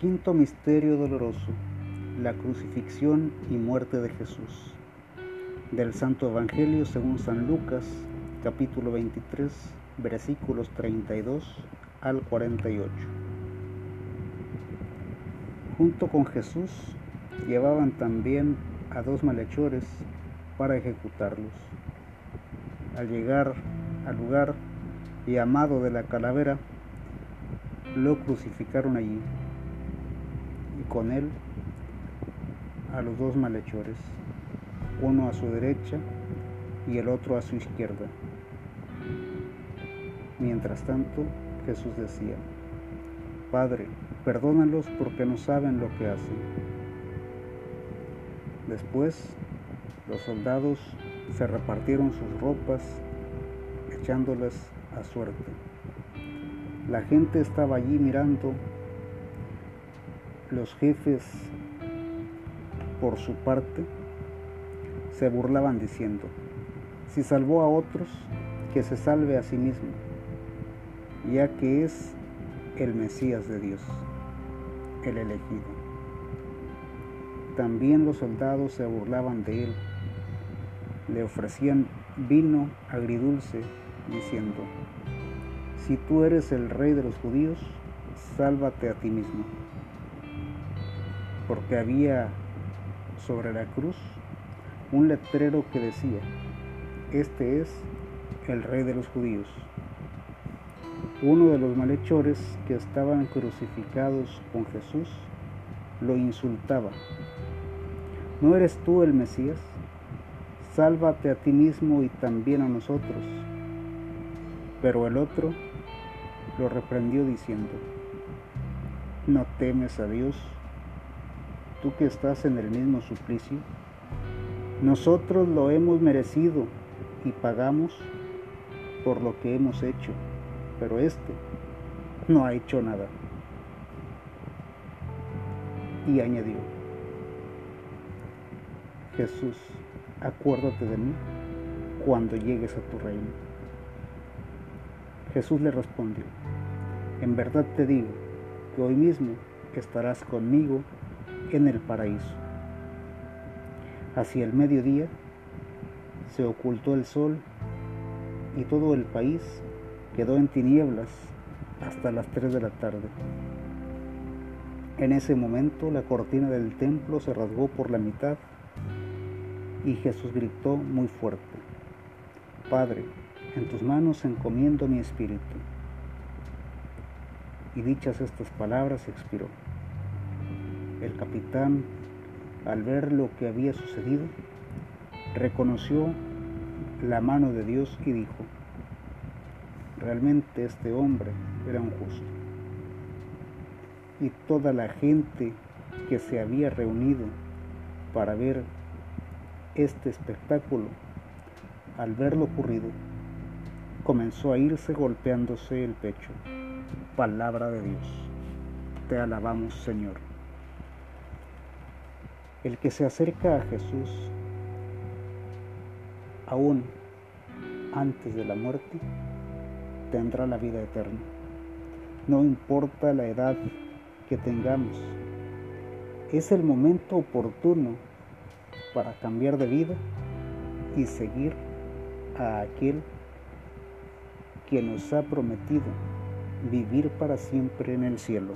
Quinto misterio doloroso, la crucifixión y muerte de Jesús. Del Santo Evangelio según San Lucas, capítulo 23, versículos 32 al 48. Junto con Jesús llevaban también a dos malhechores para ejecutarlos. Al llegar al lugar llamado de la calavera, lo crucificaron allí con él a los dos malhechores, uno a su derecha y el otro a su izquierda. Mientras tanto, Jesús decía, Padre, perdónalos porque no saben lo que hacen. Después, los soldados se repartieron sus ropas, echándolas a suerte. La gente estaba allí mirando los jefes, por su parte, se burlaban diciendo, si salvó a otros, que se salve a sí mismo, ya que es el Mesías de Dios, el elegido. También los soldados se burlaban de él, le ofrecían vino agridulce, diciendo, si tú eres el rey de los judíos, sálvate a ti mismo porque había sobre la cruz un letrero que decía, este es el rey de los judíos. Uno de los malhechores que estaban crucificados con Jesús lo insultaba. ¿No eres tú el Mesías? Sálvate a ti mismo y también a nosotros. Pero el otro lo reprendió diciendo, ¿no temes a Dios? Tú que estás en el mismo suplicio, nosotros lo hemos merecido y pagamos por lo que hemos hecho, pero este no ha hecho nada. Y añadió, Jesús, acuérdate de mí cuando llegues a tu reino. Jesús le respondió, en verdad te digo que hoy mismo estarás conmigo en el paraíso. Hacia el mediodía se ocultó el sol y todo el país quedó en tinieblas hasta las 3 de la tarde. En ese momento la cortina del templo se rasgó por la mitad y Jesús gritó muy fuerte, Padre, en tus manos encomiendo mi espíritu. Y dichas estas palabras expiró. El capitán, al ver lo que había sucedido, reconoció la mano de Dios y dijo, realmente este hombre era un justo. Y toda la gente que se había reunido para ver este espectáculo, al ver lo ocurrido, comenzó a irse golpeándose el pecho. Palabra de Dios. Te alabamos, Señor. El que se acerca a Jesús aún antes de la muerte tendrá la vida eterna. No importa la edad que tengamos, es el momento oportuno para cambiar de vida y seguir a aquel que nos ha prometido vivir para siempre en el cielo.